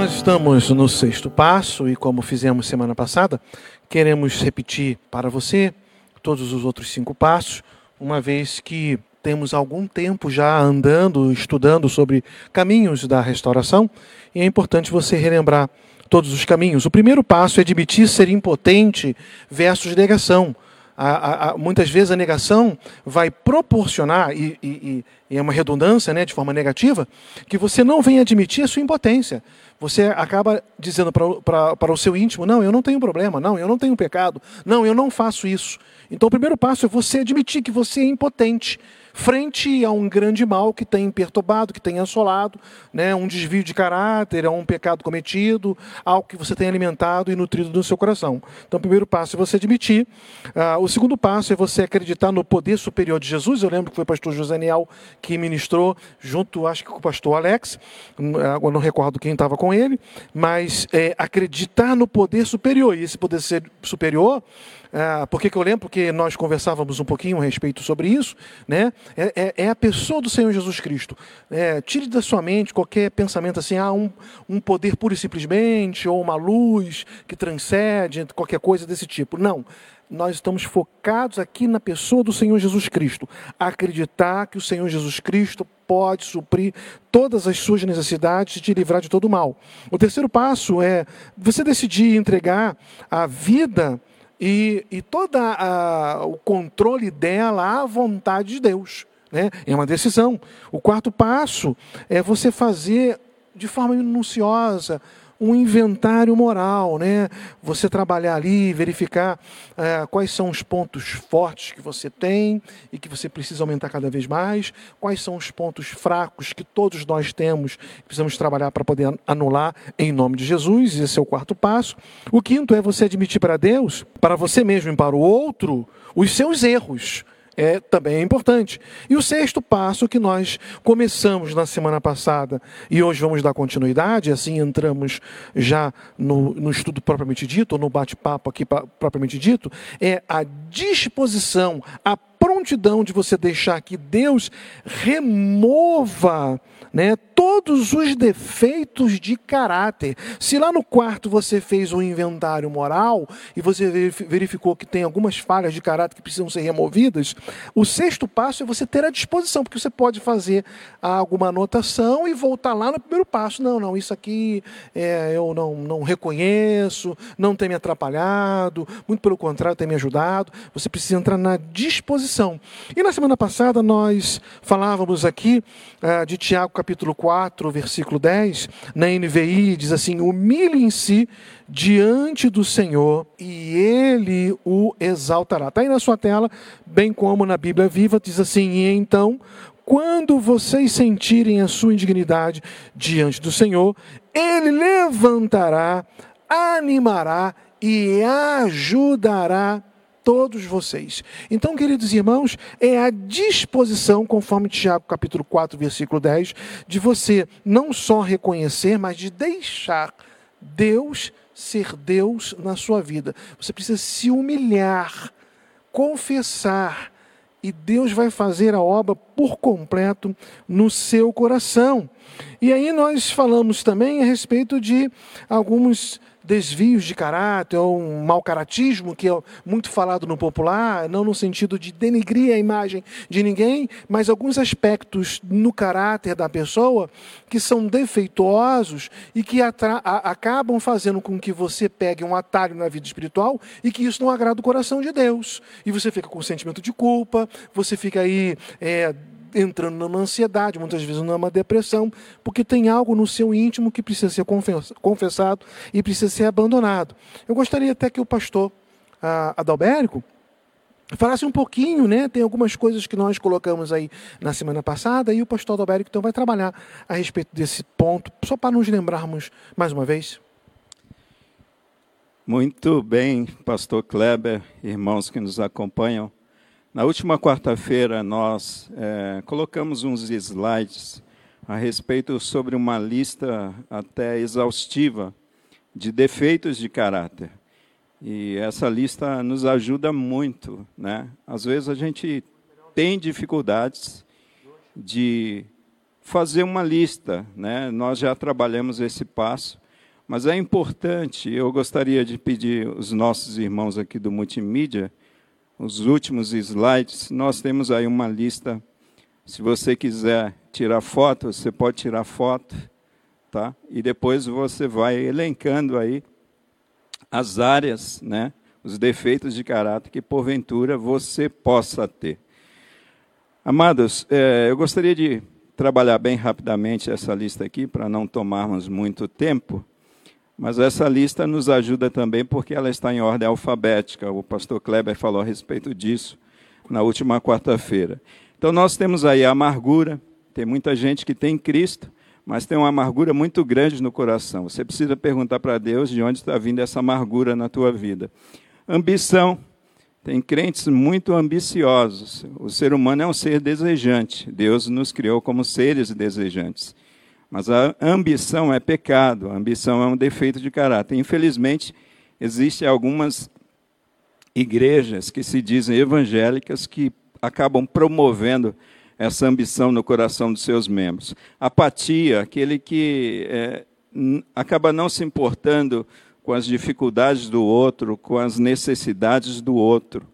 nós estamos no sexto passo e, como fizemos semana passada, queremos repetir para você todos os outros cinco passos, uma vez que temos algum tempo já andando, estudando sobre caminhos da restauração e é importante você relembrar todos os caminhos. O primeiro passo é admitir ser impotente versus negação. A, a, muitas vezes a negação vai proporcionar, e, e, e, é uma redundância né, de forma negativa, que você não vem admitir a sua impotência. Você acaba dizendo para o seu íntimo: não, eu não tenho problema, não, eu não tenho pecado, não, eu não faço isso. Então o primeiro passo é você admitir que você é impotente frente a um grande mal que tem perturbado, que tem assolado, né, um desvio de caráter, a um pecado cometido, algo que você tem alimentado e nutrido no seu coração. Então, o primeiro passo é você admitir. Ah, o segundo passo é você acreditar no poder superior de Jesus. Eu lembro que foi o pastor José Niel que ministrou, junto, acho que com o pastor Alex, eu não recordo quem estava com ele, mas é, acreditar no poder superior. E esse poder superior por que, eu lembro? Porque nós conversávamos um pouquinho a respeito sobre isso. Né? É, é, é a pessoa do Senhor Jesus Cristo. É, tire da sua mente qualquer pensamento assim, ah, um, um poder puro e simplesmente, ou uma luz que transcende, qualquer coisa desse tipo. Não nós estamos focados aqui na pessoa do Senhor Jesus Cristo. Acreditar que o Senhor Jesus Cristo pode suprir todas as suas necessidades e te livrar de todo o mal. O terceiro passo é você decidir entregar a vida e, e todo o controle dela à vontade de Deus. Né? É uma decisão. O quarto passo é você fazer de forma minuciosa um inventário moral, né? Você trabalhar ali, verificar é, quais são os pontos fortes que você tem e que você precisa aumentar cada vez mais, quais são os pontos fracos que todos nós temos e precisamos trabalhar para poder anular em nome de Jesus. Esse é o quarto passo. O quinto é você admitir para Deus, para você mesmo e para o outro, os seus erros é também é importante. E o sexto passo que nós começamos na semana passada e hoje vamos dar continuidade, assim entramos já no, no estudo propriamente dito, ou no bate-papo aqui propriamente dito, é a disposição, a prontidão de você deixar que Deus remova né, todos os defeitos de caráter. Se lá no quarto você fez um inventário moral e você verificou que tem algumas falhas de caráter que precisam ser removidas, o sexto passo é você ter a disposição, porque você pode fazer alguma anotação e voltar lá no primeiro passo. Não, não, isso aqui é, eu não, não reconheço, não tem me atrapalhado, muito pelo contrário, tem me ajudado. Você precisa entrar na disposição. E na semana passada nós falávamos aqui uh, de Tiago capítulo 4, versículo 10, na NVI diz assim: humilhem-se diante do Senhor e ele o exaltará. Está aí na sua tela, bem como na Bíblia Viva, diz assim: e então, quando vocês sentirem a sua indignidade diante do Senhor, ele levantará, animará e ajudará todos vocês. Então, queridos irmãos, é a disposição, conforme Tiago capítulo 4, versículo 10, de você não só reconhecer, mas de deixar Deus ser Deus na sua vida. Você precisa se humilhar, confessar, e Deus vai fazer a obra por completo no seu coração. E aí nós falamos também a respeito de alguns desvios de caráter ou um mau caratismo, que é muito falado no popular, não no sentido de denegrir a imagem de ninguém, mas alguns aspectos no caráter da pessoa que são defeituosos e que acabam fazendo com que você pegue um atalho na vida espiritual e que isso não agrada o coração de Deus. E você fica com sentimento de culpa, você fica aí. É, entrando numa ansiedade, muitas vezes numa depressão, porque tem algo no seu íntimo que precisa ser confessado e precisa ser abandonado. Eu gostaria até que o pastor Adalbérico falasse um pouquinho, né? Tem algumas coisas que nós colocamos aí na semana passada e o pastor Adalbérico então vai trabalhar a respeito desse ponto, só para nos lembrarmos mais uma vez. Muito bem, pastor Kleber, irmãos que nos acompanham. Na última quarta-feira, nós é, colocamos uns slides a respeito sobre uma lista até exaustiva de defeitos de caráter. E essa lista nos ajuda muito. Né? Às vezes a gente tem dificuldades de fazer uma lista. Né? Nós já trabalhamos esse passo, Mas é importante, eu gostaria de pedir os nossos irmãos aqui do multimídia, os últimos slides, nós temos aí uma lista. Se você quiser tirar foto, você pode tirar foto, tá? E depois você vai elencando aí as áreas, né? Os defeitos de caráter que porventura você possa ter. Amados, é, eu gostaria de trabalhar bem rapidamente essa lista aqui, para não tomarmos muito tempo, mas essa lista nos ajuda também porque ela está em ordem alfabética. O pastor Kleber falou a respeito disso na última quarta-feira. Então, nós temos aí a amargura, tem muita gente que tem Cristo, mas tem uma amargura muito grande no coração. Você precisa perguntar para Deus de onde está vindo essa amargura na tua vida. Ambição, tem crentes muito ambiciosos. O ser humano é um ser desejante. Deus nos criou como seres desejantes. Mas a ambição é pecado, a ambição é um defeito de caráter. Infelizmente, existem algumas igrejas que se dizem evangélicas que acabam promovendo essa ambição no coração dos seus membros. Apatia, aquele que é, acaba não se importando com as dificuldades do outro, com as necessidades do outro.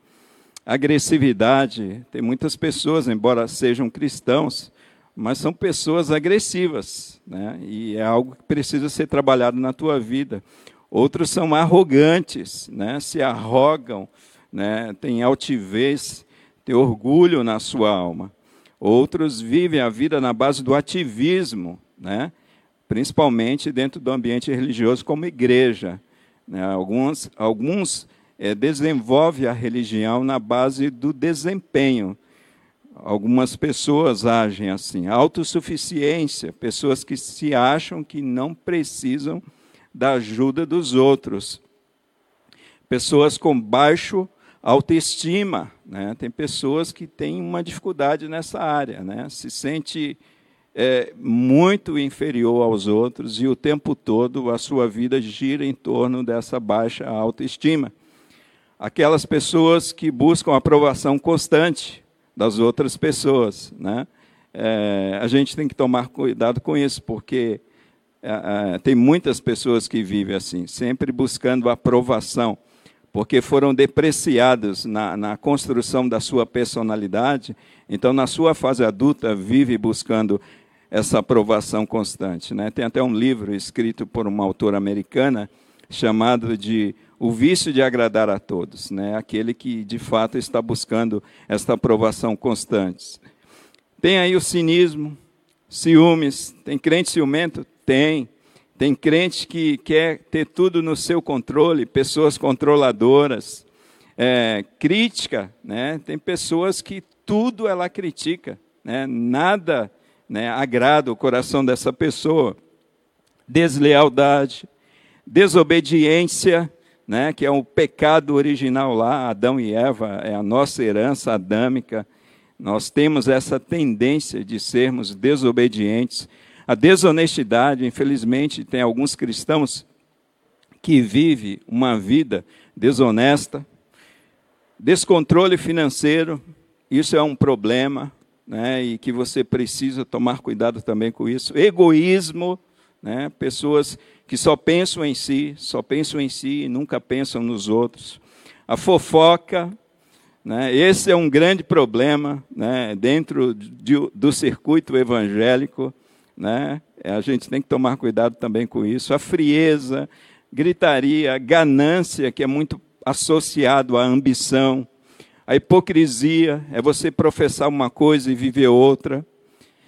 Agressividade, tem muitas pessoas, embora sejam cristãos, mas são pessoas agressivas, né? e é algo que precisa ser trabalhado na tua vida. Outros são arrogantes, né? se arrogam, né? têm altivez, têm orgulho na sua alma. Outros vivem a vida na base do ativismo, né? principalmente dentro do ambiente religioso como igreja. Né? Alguns, alguns é, desenvolvem a religião na base do desempenho. Algumas pessoas agem assim. Autossuficiência, pessoas que se acham que não precisam da ajuda dos outros. Pessoas com baixo autoestima. Né? Tem pessoas que têm uma dificuldade nessa área, né? se sente é, muito inferior aos outros e o tempo todo a sua vida gira em torno dessa baixa autoestima. Aquelas pessoas que buscam aprovação constante das outras pessoas. Né? É, a gente tem que tomar cuidado com isso, porque é, é tem muitas pessoas que vivem assim, sempre buscando aprovação, porque foram depreciados na, na construção da sua personalidade. Então, na sua fase adulta, vive buscando essa aprovação constante. Né? Tem até um livro escrito por uma autora americana chamado de O Vício de Agradar a Todos, né? aquele que de fato está buscando esta aprovação constante. Tem aí o cinismo, ciúmes. Tem crente ciumento? Tem. Tem crente que quer ter tudo no seu controle, pessoas controladoras. É, crítica, né? tem pessoas que tudo ela critica, né? nada né, agrada o coração dessa pessoa. Deslealdade, desobediência, né, que é o pecado original lá, Adão e Eva, é a nossa herança adâmica. Nós temos essa tendência de sermos desobedientes. A desonestidade, infelizmente, tem alguns cristãos que vivem uma vida desonesta. Descontrole financeiro, isso é um problema né, e que você precisa tomar cuidado também com isso. Egoísmo, né, pessoas que só pensam em si, só pensam em si e nunca pensam nos outros. A fofoca, né, esse é um grande problema né, dentro de, do circuito evangélico. Né, a gente tem que tomar cuidado também com isso. A frieza, gritaria, ganância, que é muito associado à ambição, a hipocrisia é você professar uma coisa e viver outra.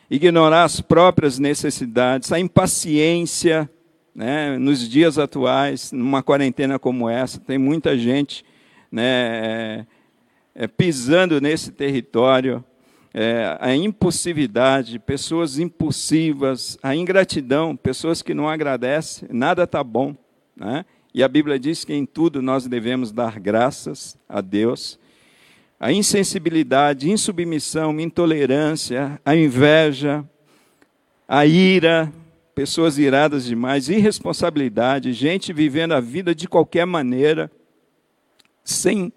Ignorar as próprias necessidades. A impaciência, né, nos dias atuais, numa quarentena como essa, tem muita gente né, é, pisando nesse território. É, a impulsividade, pessoas impulsivas, a ingratidão, pessoas que não agradecem, nada está bom. Né? E a Bíblia diz que em tudo nós devemos dar graças a Deus a insensibilidade, insubmissão, intolerância, a inveja, a ira, pessoas iradas demais, irresponsabilidade, gente vivendo a vida de qualquer maneira, sem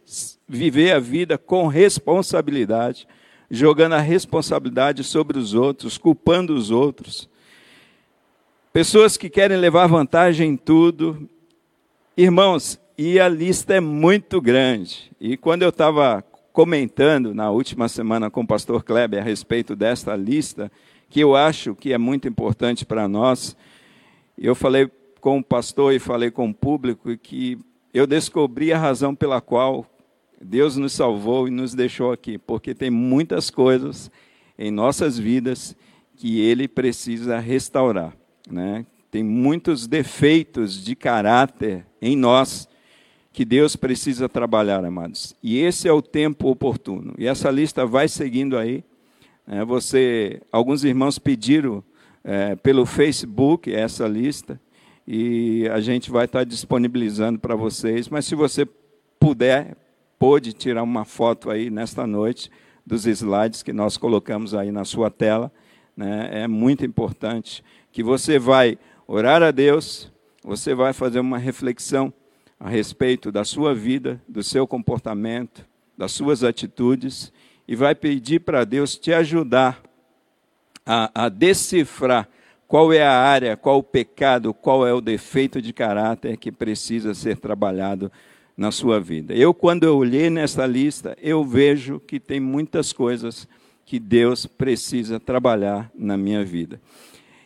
viver a vida com responsabilidade, jogando a responsabilidade sobre os outros, culpando os outros. pessoas que querem levar vantagem em tudo. Irmãos, e a lista é muito grande. E quando eu estava comentando na última semana com o pastor Kleber a respeito desta lista, que eu acho que é muito importante para nós, eu falei com o pastor e falei com o público que eu descobri a razão pela qual Deus nos salvou e nos deixou aqui, porque tem muitas coisas em nossas vidas que Ele precisa restaurar. Né? Tem muitos defeitos de caráter em nós que Deus precisa trabalhar, amados. E esse é o tempo oportuno. E essa lista vai seguindo aí. Né? Você, alguns irmãos pediram é, pelo Facebook essa lista e a gente vai estar disponibilizando para vocês. Mas se você puder, pode tirar uma foto aí nesta noite dos slides que nós colocamos aí na sua tela. Né? É muito importante que você vai orar a Deus, você vai fazer uma reflexão a respeito da sua vida, do seu comportamento, das suas atitudes e vai pedir para Deus te ajudar a, a, decifrar qual é a área, qual o pecado, qual é o defeito de caráter que precisa ser trabalhado na sua vida. Eu, quando eu olhei nessa lista, eu vejo que tem muitas coisas que Deus precisa trabalhar na minha vida.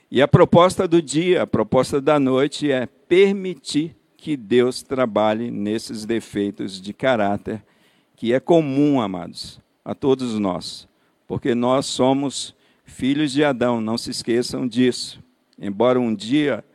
E a proposta do dia, a proposta da noite é permitir que Deus trabalhe nesses defeitos de caráter, que é comum, amados, a todos nós, porque nós somos filhos de Adão, não se esqueçam disso. Embora um dia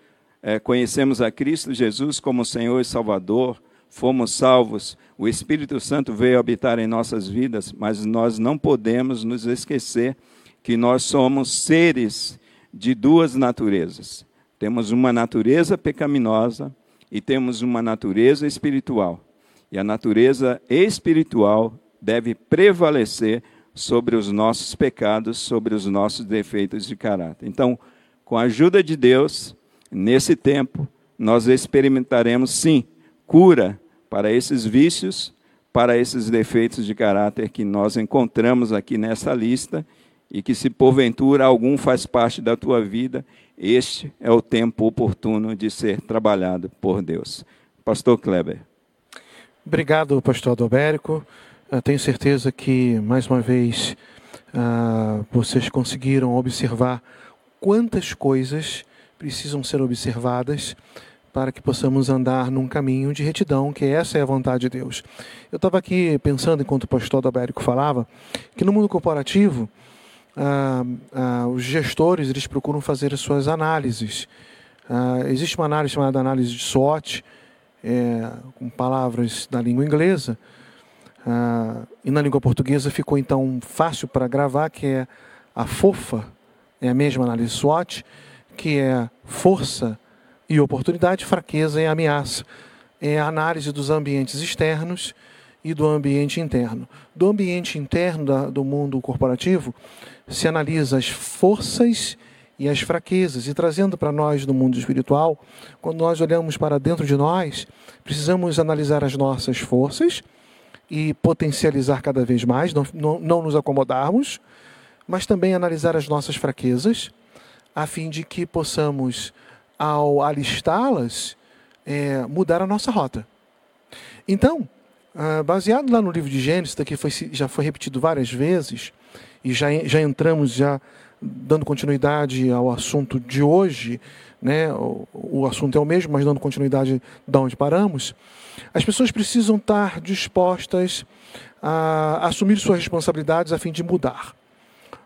é, conhecemos a Cristo Jesus como Senhor e Salvador, fomos salvos, o Espírito Santo veio habitar em nossas vidas, mas nós não podemos nos esquecer que nós somos seres de duas naturezas. Temos uma natureza pecaminosa e temos uma natureza espiritual. E a natureza espiritual deve prevalecer sobre os nossos pecados, sobre os nossos defeitos de caráter. Então, com a ajuda de Deus, nesse tempo, nós experimentaremos sim cura para esses vícios, para esses defeitos de caráter que nós encontramos aqui nessa lista e que, se porventura algum faz parte da tua vida, este é o tempo oportuno de ser trabalhado por Deus. Pastor Kleber. Obrigado, pastor Adalberico. Eu tenho certeza que, mais uma vez, uh, vocês conseguiram observar quantas coisas precisam ser observadas para que possamos andar num caminho de retidão, que essa é a vontade de Deus. Eu estava aqui pensando, enquanto o pastor Adalberico falava, que no mundo corporativo, ah, ah, os gestores eles procuram fazer as suas análises. Ah, existe uma análise chamada análise de SWOT, é, com palavras da língua inglesa, ah, e na língua portuguesa ficou então fácil para gravar, que é a FOFA, é a mesma análise SWOT, que é força, e oportunidade, fraqueza e ameaça. É a análise dos ambientes externos e do ambiente interno. Do ambiente interno da, do mundo corporativo, se analisa as forças e as fraquezas. E trazendo para nós do mundo espiritual, quando nós olhamos para dentro de nós, precisamos analisar as nossas forças e potencializar cada vez mais, não, não, não nos acomodarmos, mas também analisar as nossas fraquezas, a fim de que possamos ao alistá-las, é, mudar a nossa rota. Então, ah, baseado lá no livro de Gênesis, daqui foi, já foi repetido várias vezes, e já, já entramos já dando continuidade ao assunto de hoje, né? o, o assunto é o mesmo, mas dando continuidade de onde paramos, as pessoas precisam estar dispostas a assumir suas responsabilidades a fim de mudar.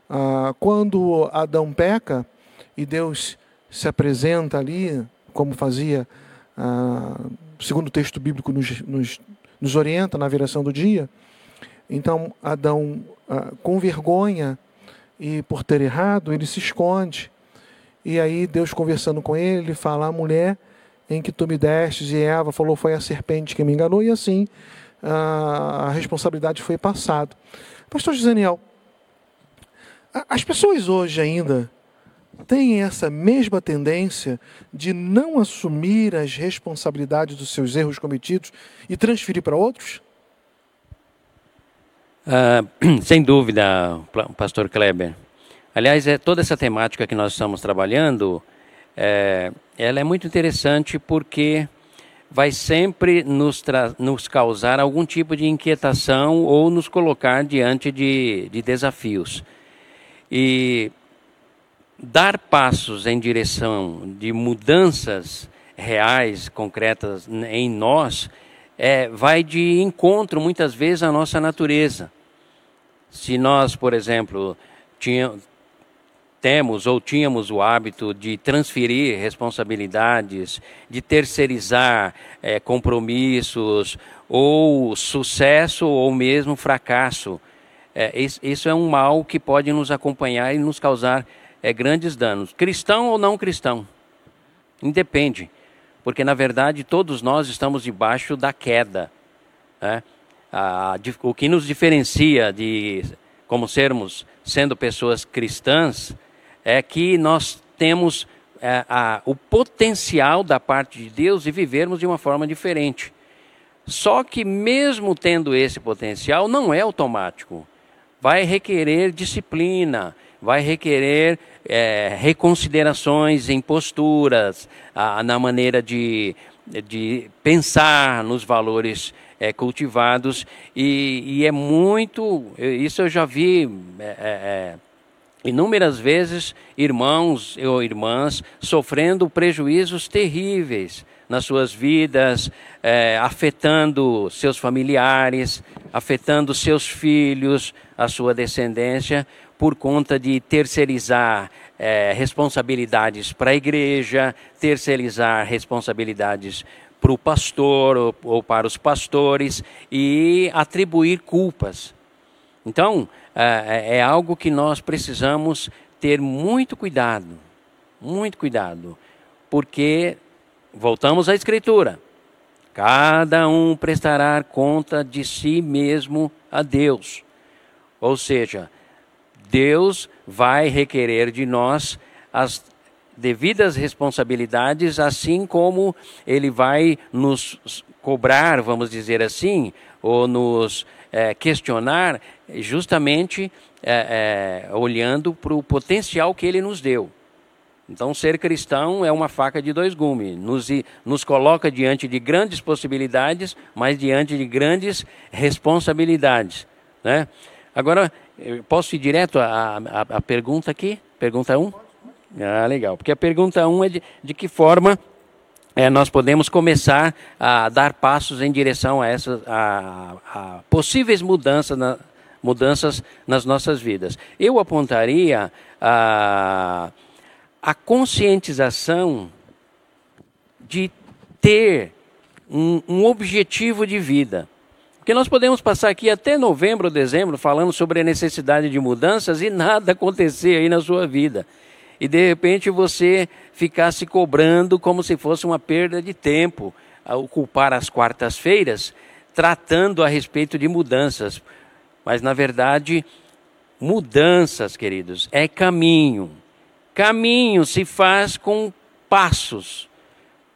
Ah, quando Adão peca e Deus se apresenta ali, como fazia, ah, segundo o texto bíblico nos, nos, nos, orienta na viração do dia. Então, Adão, ah, com vergonha e por ter errado, ele se esconde. E aí, Deus conversando com ele, ele fala: A mulher em que tu me destes, e Eva falou: Foi a serpente que me enganou, e assim ah, a responsabilidade foi passada. Pastor Gisaniel, as pessoas hoje ainda têm essa mesma tendência de não assumir as responsabilidades dos seus erros cometidos e transferir para outros? Ah, sem dúvida, pastor Kleber. Aliás, é toda essa temática que nós estamos trabalhando é, ela é muito interessante porque vai sempre nos, nos, causar algum tipo de inquietação ou nos colocar diante de, de desafios. E dar passos em direção de mudanças reais, concretas em nós, é, vai de encontro muitas vezes à nossa natureza. Se nós, por exemplo, tinha, temos ou tínhamos o hábito de transferir responsabilidades, de terceirizar é, compromissos, ou sucesso ou mesmo fracasso. É, isso é um mal que pode nos acompanhar e nos causar é, grandes danos. Cristão ou não cristão, independe, porque na verdade todos nós estamos debaixo da queda. Né? A, o que nos diferencia de como sermos sendo pessoas cristãs é que nós temos é, a, o potencial da parte de Deus de vivermos de uma forma diferente. Só que, mesmo tendo esse potencial, não é automático. Vai requerer disciplina, vai requerer é, reconsiderações em posturas, a, na maneira de, de pensar nos valores é, cultivados. E, e, é muito. Isso eu já vi. É, é, é inúmeras vezes irmãos ou irmãs sofrendo prejuízos terríveis nas suas vidas, é, afetando seus familiares, afetando seus filhos, a sua descendência, por conta de terceirizar é, responsabilidades para a igreja, terceirizar responsabilidades para o pastor ou, ou para os pastores e atribuir culpas. Então, é, é, é algo que nós precisamos ter muito cuidado, muito cuidado, porque voltamos à Escritura. Cada um prestará conta de si mesmo a Deus. Ou seja, Deus vai requerer de nós as devidas responsabilidades, assim como Ele vai nos cobrar, vamos dizer assim, ou nos é, questionar justamente é, é, olhando para o potencial que ele nos deu. Então, ser cristão é uma faca de dois gumes, nos, nos coloca diante de grandes possibilidades, mas diante de grandes responsabilidades. Né? Agora, posso ir direto à, à, à pergunta aqui? Pergunta 1? Um? Ah, legal. Porque a pergunta 1 um é de, de que forma é, nós podemos começar a dar passos em direção a essas a, a possíveis mudanças, na, mudanças nas nossas vidas. Eu apontaria a, a conscientização de ter um, um objetivo de vida. Porque nós podemos passar aqui até novembro, dezembro, falando sobre a necessidade de mudanças e nada acontecer aí na sua vida e de repente você ficar se cobrando como se fosse uma perda de tempo, ocupar as quartas-feiras tratando a respeito de mudanças. Mas na verdade, mudanças, queridos, é caminho. Caminho se faz com passos.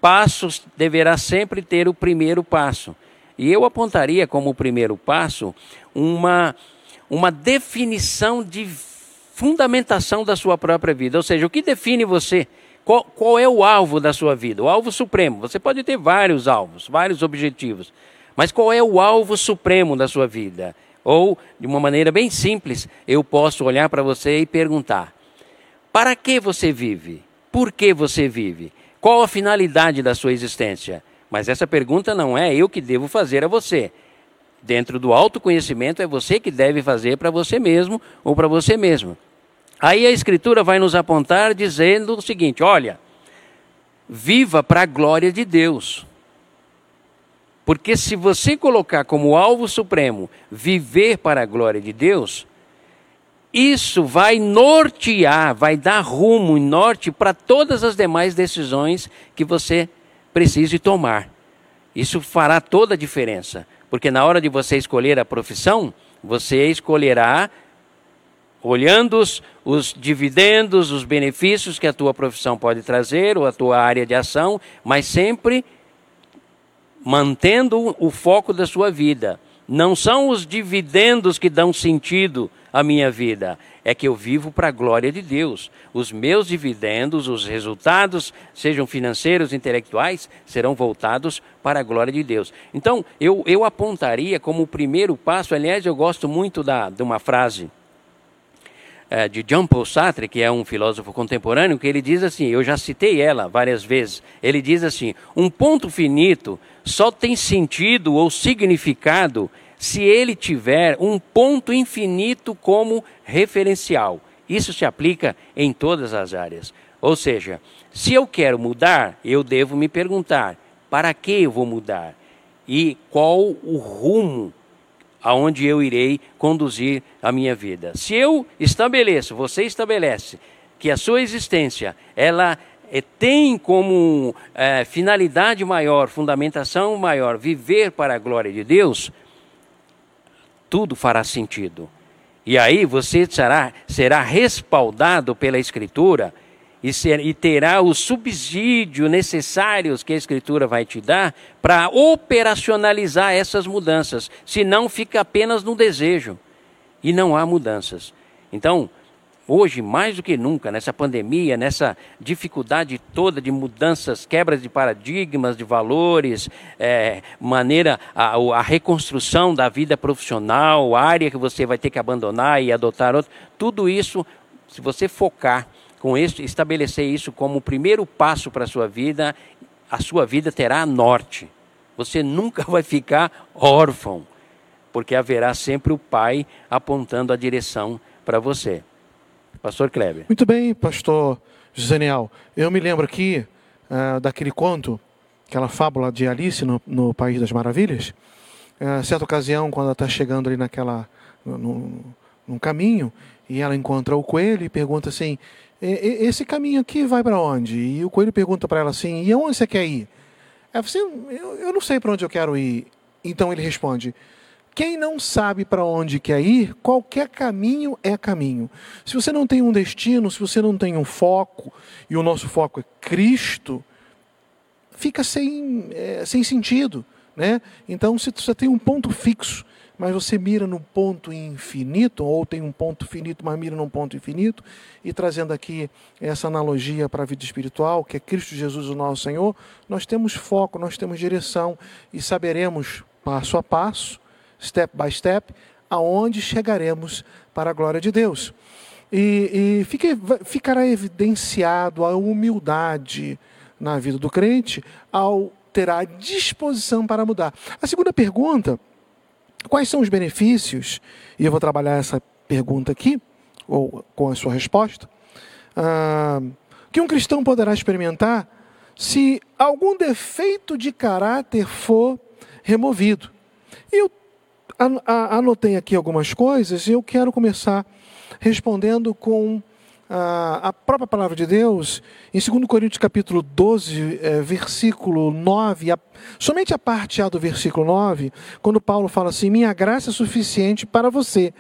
Passos deverá sempre ter o primeiro passo. E eu apontaria como primeiro passo uma, uma definição de fundamentação da sua própria vida. Ou seja, o que define você? Qual, qual, é o alvo da sua vida? O alvo supremo. Você pode ter vários alvos, vários objetivos. Mas qual é o alvo supremo da sua vida? Ou, de uma maneira bem simples, eu posso olhar para você e perguntar: para que você vive? Por que você vive? Qual a finalidade da sua existência? Mas essa pergunta não é eu que devo fazer a você. Dentro do autoconhecimento, é você que deve fazer para você mesmo ou para você mesma. Aí a Escritura vai nos apontar dizendo o seguinte: olha, viva para a glória de Deus. Porque se você colocar como alvo supremo viver para a glória de Deus, isso vai nortear, vai dar rumo e norte para todas as demais decisões que você precise tomar. Isso fará toda a diferença, porque na hora de você escolher a profissão, você escolherá olhando os, os, dividendos, os benefícios que a tua profissão pode trazer ou a tua área de ação, mas sempre mantendo o foco da sua vida. Não são os dividendos que dão sentido a minha vida? É que eu vivo para a glória de Deus. Os meus dividendos, os resultados, sejam financeiros, intelectuais, serão voltados para a glória de Deus. Então, eu, eu apontaria como o primeiro passo, aliás, eu gosto muito da, de uma frase é, de Jean Paul Sartre, que é um filósofo contemporâneo, que ele diz assim, eu já citei ela várias vezes, ele diz assim, um ponto finito só tem sentido ou significado se ele tiver um ponto infinito como referencial. Isso se aplica em todas as áreas. Ou seja, se eu quero mudar, eu devo me perguntar: para que eu vou mudar? E qual o rumo aonde eu irei conduzir a minha vida? Se eu estabeleço, você estabelece que a sua existência ela é, tem como é, finalidade maior, fundamentação maior, viver para a glória de Deus, tudo fará sentido. E aí você será, será respaldado pela Escritura e, ser, e terá o subsídio necessários que a Escritura vai te dar para operacionalizar essas mudanças. Senão fica apenas no desejo e não há mudanças. Então, hoje, mais do que nunca, nessa pandemia, nessa dificuldade toda de mudanças, quebras de paradigmas, de valores, é, maneira, a, a, reconstrução da vida profissional, a área que você vai ter que abandonar e adotar outra, tudo isso, se você focar com isso, estabelecer isso como o primeiro passo para a sua vida, a sua vida terá norte. Você nunca vai ficar órfão, porque haverá sempre o Pai apontando a direção para você. Pastor Kleber. Muito bem, pastor Gisaniel. Eu me lembro aqui uh, daquele conto, aquela fábula de Alice no, no País das Maravilhas. Uh, certa ocasião, quando ela está chegando ali naquela, no, caminho, e ela encontra o coelho e pergunta assim: esse caminho aqui vai para onde? E o coelho pergunta para ela assim: e aonde você quer ir? Ela fala assim: eu, eu não sei para onde eu quero ir. Então ele responde: quem não sabe para onde quer ir, qualquer caminho é caminho. Se você não tem um destino, se você não tem um foco, e o nosso foco é Cristo, fica sem, é, sem sentido. Né? Então, se você tem um ponto fixo, mas você mira no ponto infinito, ou tem um ponto finito, mas mira num ponto infinito, e trazendo aqui essa analogia para a vida espiritual, que é Cristo Jesus, o nosso Senhor, nós temos foco, nós temos direção e saberemos passo a passo step by step, aonde chegaremos para a glória de Deus. E, e fique, ficará evidenciado a humildade na vida do crente ao ter a disposição para mudar. A segunda pergunta, quais são os benefícios? E eu vou trabalhar essa pergunta aqui, ou com a sua resposta. Ah, que um cristão poderá experimentar se algum defeito de caráter for removido. Eu anotei aqui algumas coisas e eu quero começar respondendo com a, própria palavra de Deus, em 2 Coríntios capítulo 12, é, versículo 9, a, somente a parte A do versículo 9, quando Paulo fala assim: Minha graça é suficiente para você,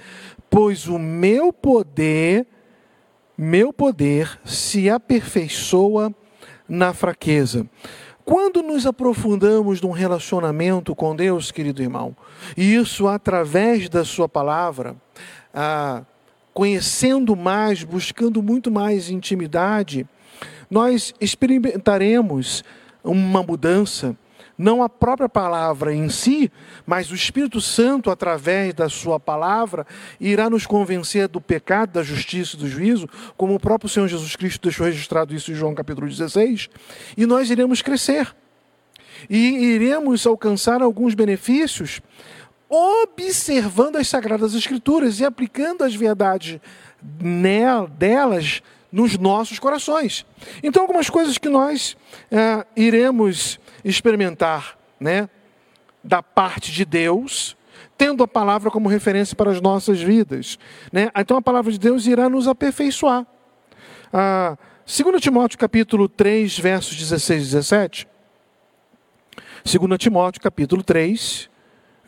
pois o meu poder, meu poder se aperfeiçoa na fraqueza. Quando nos aprofundamos num relacionamento com Deus, querido irmão, e isso através da Sua palavra, ah, conhecendo mais, buscando muito mais intimidade, nós experimentaremos uma mudança não a própria palavra em si, mas o Espírito Santo, através da Sua palavra, irá nos convencer do pecado, da justiça e do juízo, como o próprio Senhor Jesus Cristo deixou registrado isso em João capítulo 16, e nós iremos crescer. E iremos alcançar alguns benefícios observando as Sagradas Escrituras e aplicando as verdades delas nos nossos corações. Então, algumas coisas que nós é, iremos experimentar, né, da parte de Deus, tendo a palavra como referência para as nossas vidas, né? Então, a palavra de Deus irá nos aperfeiçoar. Ah, 2 Timóteo capítulo 3, versos 16 e 17. 2 Timóteo capítulo 3,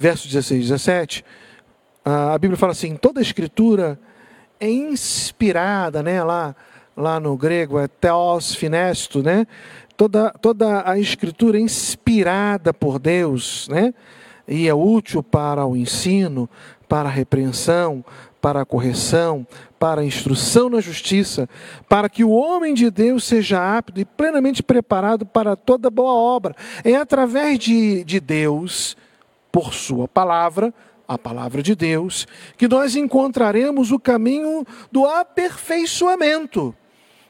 versos 16 e 17. Ah, a Bíblia fala assim: toda a escritura é inspirada, né? Lá lá no grego é theos finesto, né? Toda, toda a escritura é inspirada por Deus, né? E é útil para o ensino, para a repreensão, para a correção, para a instrução na justiça, para que o homem de Deus seja apto e plenamente preparado para toda boa obra. É através de, de Deus, por Sua palavra, a palavra de Deus, que nós encontraremos o caminho do aperfeiçoamento.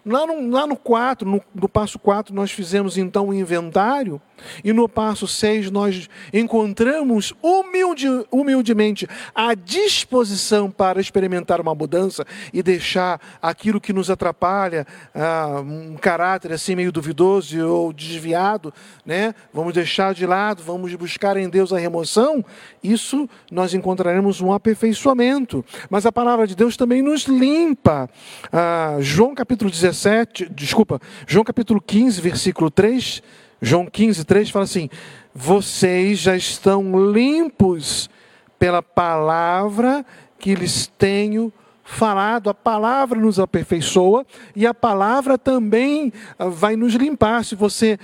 Lá no, lá no 4, no, no passo 4, nós fizemos então o inventário e no passo 6 nós encontramos humilde, humildemente a disposição para experimentar uma mudança e deixar aquilo que nos atrapalha, ah, um caráter assim meio duvidoso ou desviado, né? Vamos deixar de lado, vamos buscar em Deus a remoção. Isso nós encontraremos um aperfeiçoamento. Mas a palavra de Deus também nos limpa. Ah, João capítulo 17, desculpa, João capítulo 15, versículo 3 João 15, 3 fala assim: Vocês já estão limpos pela palavra que lhes tenho falado. A palavra nos aperfeiçoa e a palavra também ah, vai nos limpar. Se você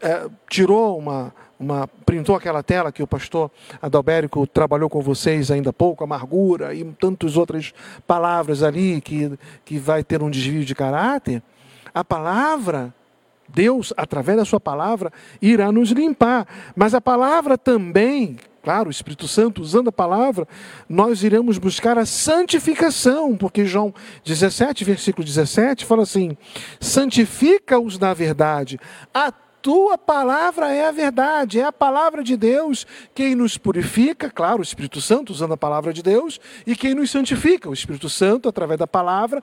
é, tirou uma, uma, printou aquela tela que o pastor Adalbérico trabalhou com vocês ainda há pouco, amargura e tantas outras palavras ali que, que vai ter um desvio de caráter, a palavra Deus, através da Sua palavra, irá nos limpar. Mas a palavra também, claro, o Espírito Santo usando a palavra, nós iremos buscar a santificação, porque João 17, versículo 17, fala assim: santifica-os na verdade. A tua palavra é a verdade, é a palavra de Deus quem nos purifica, claro, o Espírito Santo usando a palavra de Deus, e quem nos santifica, o Espírito Santo, através da palavra,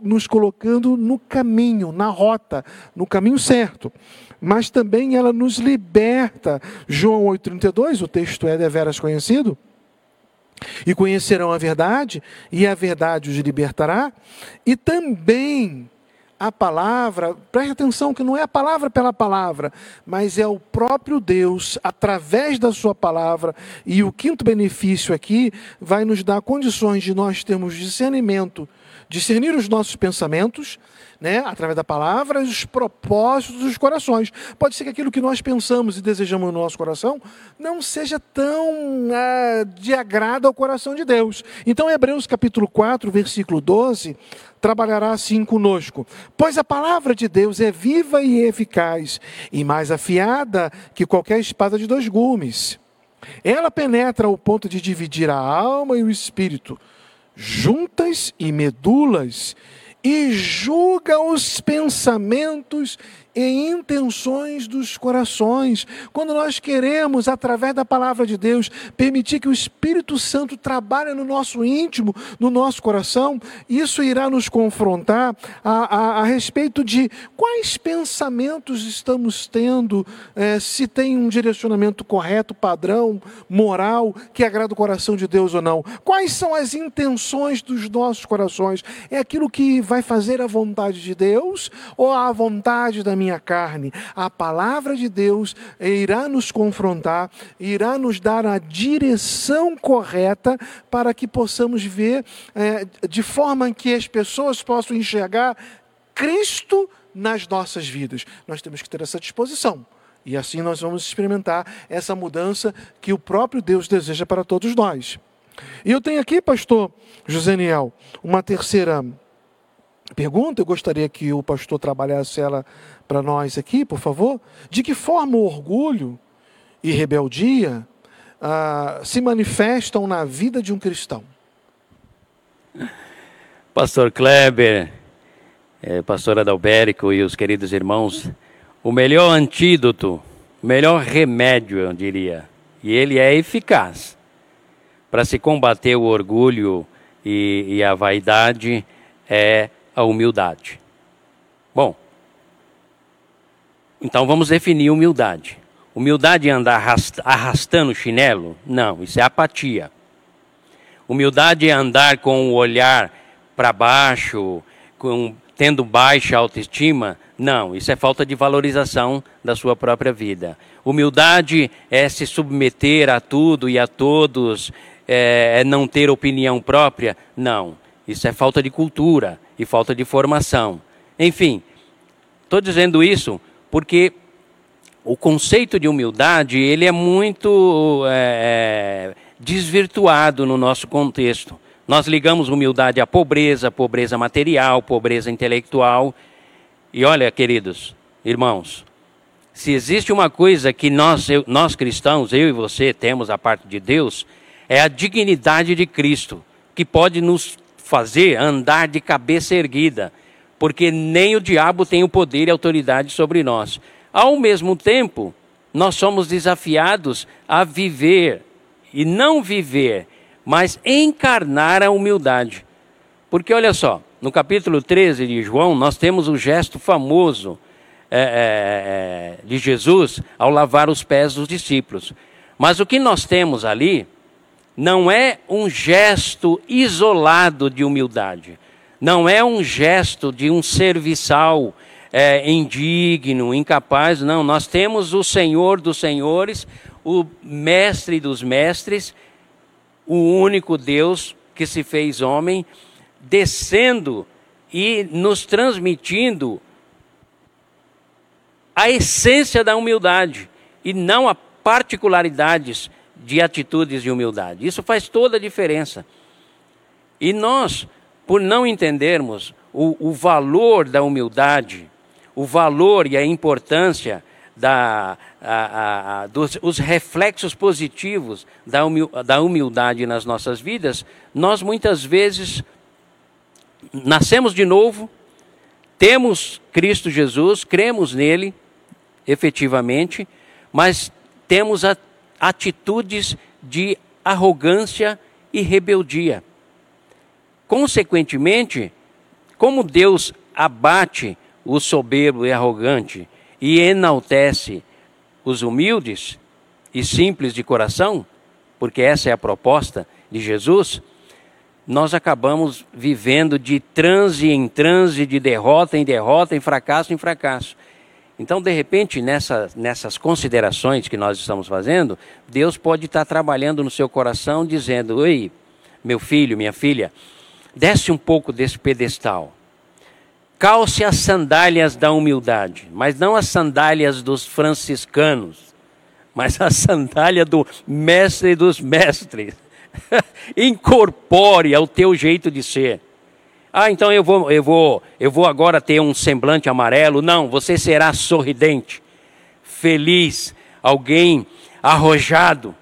nos colocando no caminho, na rota, no caminho certo. Mas também ela nos liberta. João 8,32, o texto é deveras conhecido. E conhecerão a verdade, e a verdade os libertará. E também a palavra, preste atenção que não é a palavra pela palavra, mas é o próprio Deus, através da sua palavra. E o quinto benefício aqui vai nos dar condições de nós termos discernimento, discernir os nossos pensamentos, né, através da palavra, os propósitos dos corações. Pode ser que aquilo que nós pensamos e desejamos no nosso coração não seja tão ah, de agrado ao coração de Deus. Então, Hebreus capítulo 4, versículo 12, trabalhará assim conosco. Pois a palavra de Deus é viva e eficaz, e mais afiada que qualquer espada de dois gumes. Ela penetra ao ponto de dividir a alma e o espírito, juntas e medulas, e julga os pensamentos e intenções dos corações. Quando nós queremos, através da palavra de Deus, permitir que o Espírito Santo trabalhe no nosso íntimo, no nosso coração, isso irá nos confrontar a, a, a respeito de quais pensamentos estamos tendo, é, se tem um direcionamento correto, padrão, moral, que agrada o coração de Deus ou não. Quais são as intenções dos nossos corações? É aquilo que vai fazer a vontade de Deus ou a vontade da minha minha carne. A palavra de Deus irá nos confrontar, irá nos dar a direção correta para que possamos ver é, de forma que as pessoas possam enxergar Cristo nas nossas vidas. Nós temos que ter essa disposição. E assim nós vamos experimentar essa mudança que o próprio Deus deseja para todos nós. E eu tenho aqui, pastor José Niel, uma terceira pergunta, eu gostaria que o pastor trabalhasse ela para nós aqui, por favor. De que forma o orgulho e rebeldia ah, se manifestam na vida de um cristão? Pastor Kleber, eh, pastor Adalberico e os queridos irmãos, o melhor antídoto, o melhor remédio, eu diria, e ele é eficaz para se combater o orgulho e, e a vaidade, é a humildade. Bom, então vamos definir humildade. Humildade é andar arrastando chinelo? Não, isso é apatia. Humildade é andar com o olhar para baixo, com, tendo baixa autoestima? Não, isso é falta de valorização da sua própria vida. Humildade é se submeter a tudo e a todos, é, é não ter opinião própria? Não, isso é falta de cultura, e falta de formação. Enfim, estou dizendo isso porque o conceito de humildade ele é muito é, é, desvirtuado no nosso contexto. Nós ligamos humildade à pobreza, pobreza material, pobreza intelectual. E olha, queridos irmãos, se existe uma coisa que nós, eu, nós cristãos, eu e você, temos a parte de Deus, é a dignidade de Cristo, que pode nos fazer andar de cabeça erguida, porque nem o diabo tem o poder e autoridade sobre nós. Ao mesmo tempo, nós somos desafiados a viver e não viver mas encarnar a humildade. Porque olha só, no capítulo 13 de João, nós temos o gesto famoso é, é, é, de Jesus ao lavar os pés dos discípulos. Mas o que nós temos ali não é um gesto isolado de humildade, não é um gesto de um serviçal é, indigno, incapaz, não. Nós temos o Senhor dos Senhores, o Mestre dos Mestres, o único Deus que se fez homem, descendo e nos transmitindo a essência da humildade e não a particularidades de atitudes de humildade. Isso faz toda a diferença. E nós, por não entendermos o, o valor da humildade, o valor e a importância da, a, a, a, dos os reflexos positivos da, humil, da humildade nas nossas vidas, nós muitas vezes nascemos de novo, temos Cristo Jesus, cremos nele efetivamente, mas temos atitudes de arrogância e rebeldia. Consequentemente, como Deus abate o soberbo e arrogante, e enaltece os humildes e simples de coração, porque essa é a proposta de Jesus, nós acabamos vivendo de transe em transe, de derrota em derrota, em fracasso em fracasso. Então, de repente, nessa, nessas considerações que nós estamos fazendo, Deus pode estar trabalhando no seu coração, dizendo: Ei, meu filho, minha filha, desce um pouco desse pedestal. Calce as sandálias da humildade, mas não as sandálias dos franciscanos, mas a sandália do mestre dos mestres. Incorpore ao teu jeito de ser. Ah, então eu vou, eu vou, eu vou agora ter um semblante amarelo. Não, você será sorridente, feliz, alguém arrojado,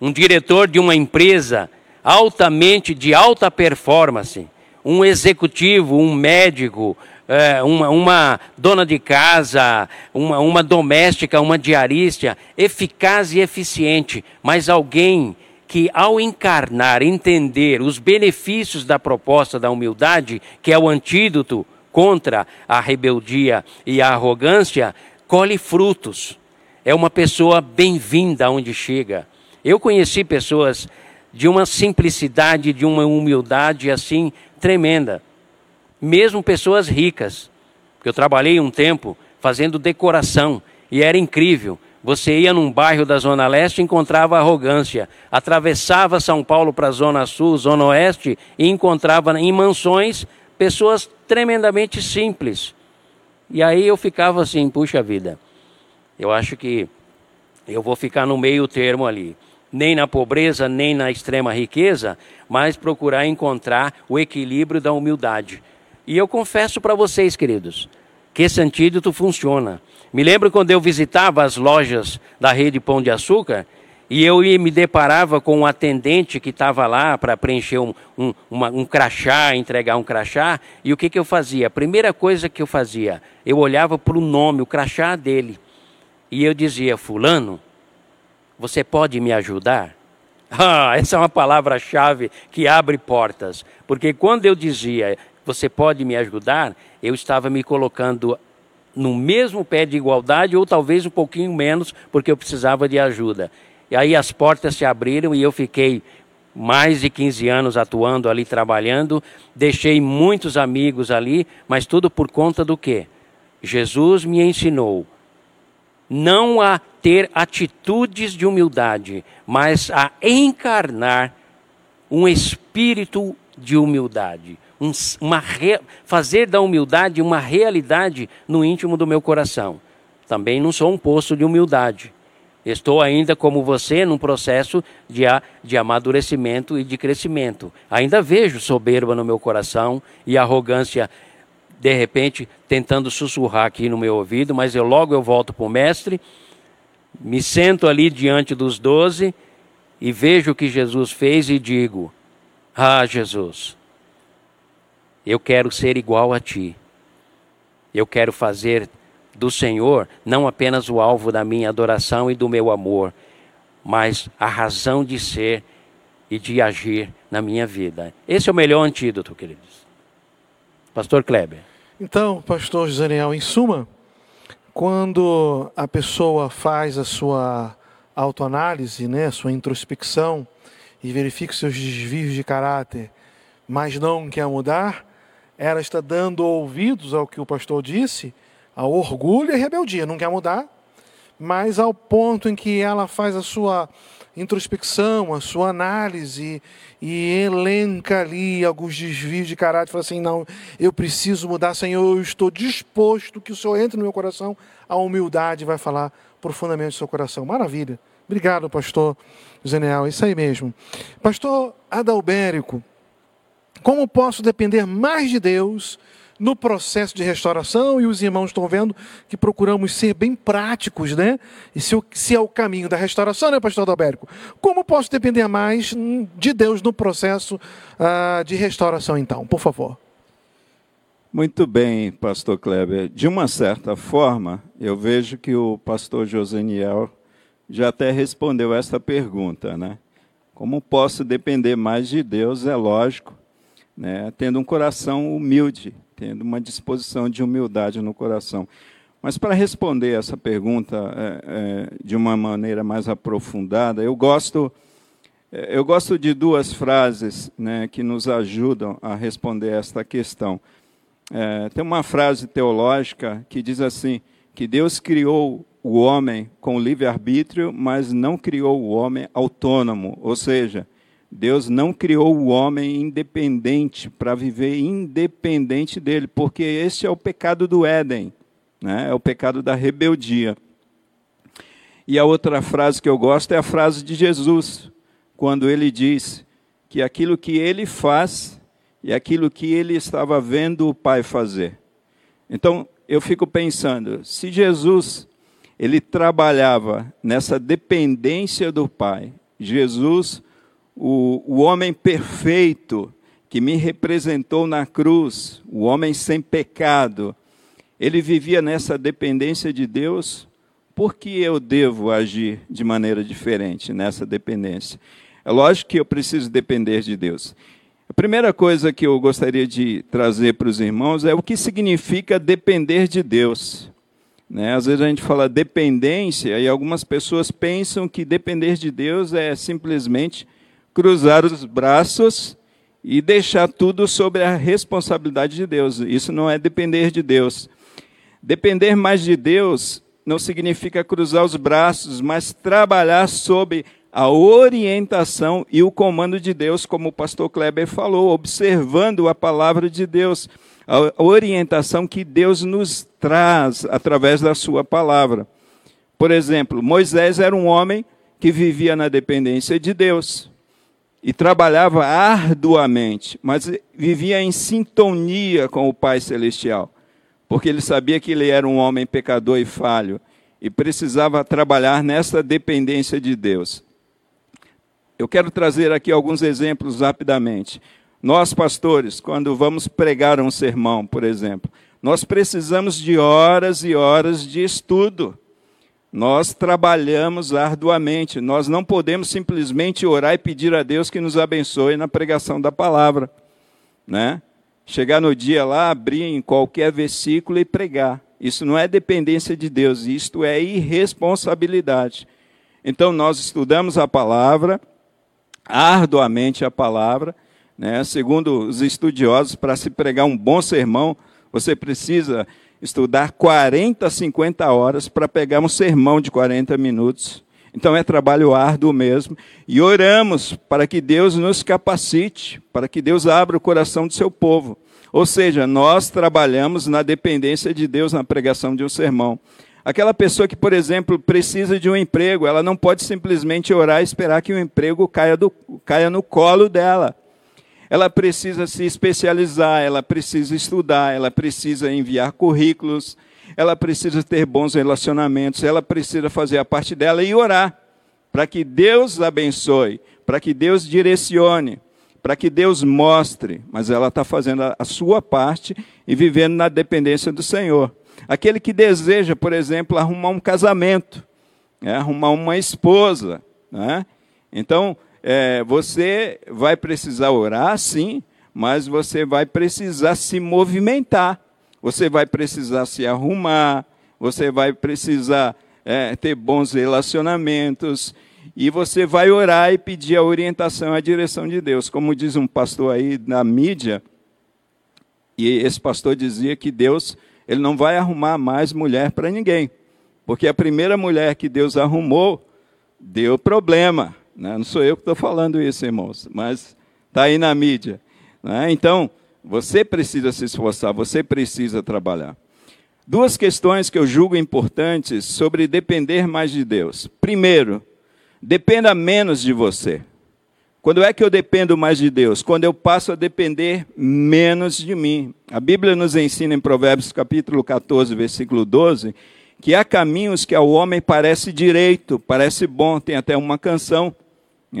um diretor de uma empresa altamente de alta performance. Um executivo, um médico, é, uma, uma, dona de casa, uma, uma doméstica, uma diarista, eficaz e eficiente, mas alguém que, ao encarnar, entender os benefícios da proposta da humildade, que é o antídoto contra a rebeldia e a arrogância, colhe frutos. É uma pessoa bem-vinda onde chega. Eu conheci pessoas de uma simplicidade, de uma humildade assim tremenda. Mesmo pessoas ricas. Eu trabalhei um tempo fazendo decoração e era incrível. Você ia num bairro da Zona Leste e encontrava arrogância. Atravessava São Paulo para a Zona Sul, Zona Oeste e encontrava em mansões pessoas tremendamente simples. E aí eu ficava assim, puxa vida, eu acho que eu vou ficar no meio termo ali nem na pobreza, nem na extrema riqueza, mas procurar encontrar o equilíbrio da humildade. E eu confesso para vocês, queridos, que esse antídoto funciona. Me lembro quando eu visitava as lojas da rede Pão de Açúcar e eu me deparava com um atendente que estava lá para preencher um, um, uma, um crachá, entregar um crachá, e o que, que eu fazia? A primeira coisa que eu fazia, eu olhava para o nome, o crachá dele, e eu dizia, fulano, você pode me ajudar? Ah, essa é uma palavra-chave que abre portas. Porque quando eu dizia, você pode me ajudar, eu estava me colocando no mesmo pé de igualdade, ou talvez um pouquinho menos, porque eu precisava de ajuda. E aí as portas se abriram e eu fiquei mais de 15 anos atuando ali, trabalhando. Deixei muitos amigos ali, mas tudo por conta do quê? Jesus me ensinou não a ter atitudes de humildade, mas a encarnar um espírito de humildade, um, uma re, fazer da humildade uma realidade no íntimo do meu coração. Também não sou um poço de humildade. Estou ainda, como você, num processo de, de amadurecimento e de crescimento. Ainda vejo soberba no meu coração e arrogância, de repente, tentando sussurrar aqui no meu ouvido, mas eu logo eu volto para o mestre, me sento ali diante dos doze e vejo o que Jesus fez e digo: Ah, Jesus, eu quero ser igual a ti. Eu quero fazer do Senhor não apenas o alvo da minha adoração e do meu amor, mas a razão de ser e de agir na minha vida. Esse é o melhor antídoto, queridos. Pastor Kleber. Então, pastor Daniel, em suma, quando a pessoa faz a sua autoanálise, né, sua introspecção e verifica seus desvios de caráter, mas não quer mudar, ela está dando ouvidos ao que o pastor disse a orgulho e rebeldia, não quer mudar, mas ao ponto em que ela faz a sua introspecção, a sua análise e elenca ali alguns desvios de caráter, fala assim: não, eu preciso mudar, Senhor, eu estou disposto que o Senhor entre no meu coração. A humildade vai falar profundamente no seu coração. Maravilha. Obrigado, pastor Zenial. Isso aí mesmo. Pastor Adalbérico, como posso depender mais de Deus no processo de restauração e os irmãos estão vendo que procuramos ser bem práticos, né? E se, se é o caminho da restauração, né, pastor Adalberto? Como posso depender mais de Deus no processo uh, de restauração, então? Por favor. Muito bem, pastor Kleber. De uma certa forma, eu vejo que o pastor Joseniel já até respondeu essa pergunta, né? Como posso depender mais de Deus? É lógico, né? Tendo um coração humilde, tendo uma disposição de humildade no coração. Mas para responder essa pergunta é, é, de uma maneira mais aprofundada, eu gosto, é, eu gosto de duas frases né, que nos ajudam a responder esta questão. É, tem uma frase teológica que diz assim: que Deus criou o homem com livre-arbítrio, mas não criou o homem autônomo, ou seja, Deus não criou o homem independente para viver independente dele, porque esse é o pecado do Éden, né? é o pecado da rebeldia. E a outra frase que eu gosto é a frase de Jesus, quando ele diz que aquilo que ele faz é aquilo que ele estava vendo o Pai fazer. Então, eu fico pensando, se Jesus ele trabalhava nessa dependência do Pai, Jesus o, o homem perfeito que me representou na cruz, o homem sem pecado, ele vivia nessa dependência de Deus, por que eu devo agir de maneira diferente nessa dependência? É lógico que eu preciso depender de Deus. A primeira coisa que eu gostaria de trazer para os irmãos é o que significa depender de Deus. Né? Às vezes a gente fala dependência e algumas pessoas pensam que depender de Deus é simplesmente cruzar os braços e deixar tudo sobre a responsabilidade de Deus. Isso não é depender de Deus. Depender mais de Deus não significa cruzar os braços, mas trabalhar sob a orientação e o comando de Deus, como o pastor Kleber falou, observando a palavra de Deus, a orientação que Deus nos traz através da sua palavra. Por exemplo, Moisés era um homem que vivia na dependência de Deus e trabalhava arduamente, mas vivia em sintonia com o Pai Celestial, porque ele sabia que ele era um homem pecador e falho e precisava trabalhar nessa dependência de Deus. Eu quero trazer aqui alguns exemplos rapidamente. Nós, pastores, quando vamos pregar um sermão, por exemplo, nós precisamos de horas e horas de estudo nós trabalhamos arduamente. Nós não podemos simplesmente orar e pedir a Deus que nos abençoe na pregação da palavra, né? Chegar no dia lá, abrir em qualquer versículo e pregar. Isso não é dependência de Deus, isto é irresponsabilidade. Então nós estudamos a palavra, arduamente a palavra, né? Segundo os estudiosos, para se pregar um bom sermão, você precisa estudar 40, 50 horas para pegar um sermão de 40 minutos. Então é trabalho árduo mesmo. E oramos para que Deus nos capacite, para que Deus abra o coração do seu povo. Ou seja, nós trabalhamos na dependência de Deus na pregação de um sermão. Aquela pessoa que, por exemplo, precisa de um emprego, ela não pode simplesmente orar e esperar que o emprego caia, do, caia no colo dela. Ela precisa se especializar, ela precisa estudar, ela precisa enviar currículos, ela precisa ter bons relacionamentos, ela precisa fazer a parte dela e orar para que Deus abençoe, para que Deus direcione, para que Deus mostre, mas ela está fazendo a sua parte e vivendo na dependência do Senhor. Aquele que deseja, por exemplo, arrumar um casamento, né, arrumar uma esposa. Né? Então, é, você vai precisar orar, sim, mas você vai precisar se movimentar, você vai precisar se arrumar, você vai precisar é, ter bons relacionamentos, e você vai orar e pedir a orientação, a direção de Deus. Como diz um pastor aí na mídia, e esse pastor dizia que Deus ele não vai arrumar mais mulher para ninguém, porque a primeira mulher que Deus arrumou deu problema. Né? Não sou eu que estou falando isso, irmãos, mas está aí na mídia. Né? Então, você precisa se esforçar, você precisa trabalhar. Duas questões que eu julgo importantes sobre depender mais de Deus. Primeiro, dependa menos de você. Quando é que eu dependo mais de Deus? Quando eu passo a depender menos de mim. A Bíblia nos ensina em Provérbios capítulo 14, versículo 12, que há caminhos que ao homem parece direito, parece bom, tem até uma canção,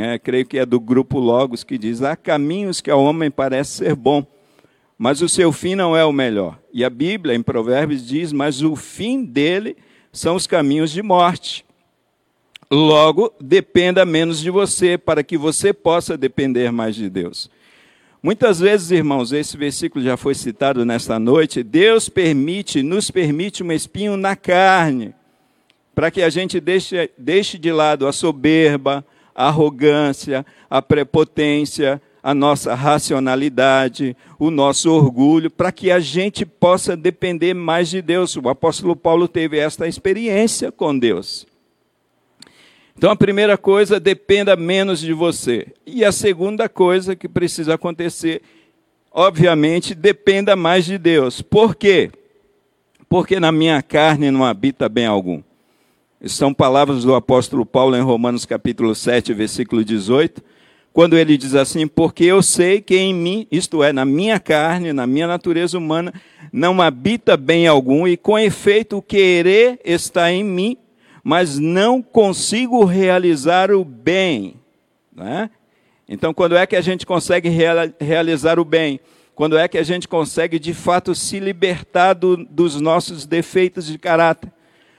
é, creio que é do grupo Logos, que diz: há caminhos que ao homem parece ser bom, mas o seu fim não é o melhor. E a Bíblia, em Provérbios, diz: mas o fim dele são os caminhos de morte. Logo, dependa menos de você, para que você possa depender mais de Deus. Muitas vezes, irmãos, esse versículo já foi citado nesta noite. Deus permite, nos permite um espinho na carne, para que a gente deixe, deixe de lado a soberba, a arrogância, a prepotência, a nossa racionalidade, o nosso orgulho, para que a gente possa depender mais de Deus. O apóstolo Paulo teve esta experiência com Deus. Então a primeira coisa, dependa menos de você. E a segunda coisa que precisa acontecer, obviamente, dependa mais de Deus. Por quê? Porque na minha carne não habita bem algum. São palavras do apóstolo Paulo em Romanos capítulo 7, versículo 18, quando ele diz assim: Porque eu sei que em mim, isto é, na minha carne, na minha natureza humana, não habita bem algum, e com efeito o querer está em mim, mas não consigo realizar o bem. Né? Então, quando é que a gente consegue realizar o bem? Quando é que a gente consegue de fato se libertar do, dos nossos defeitos de caráter?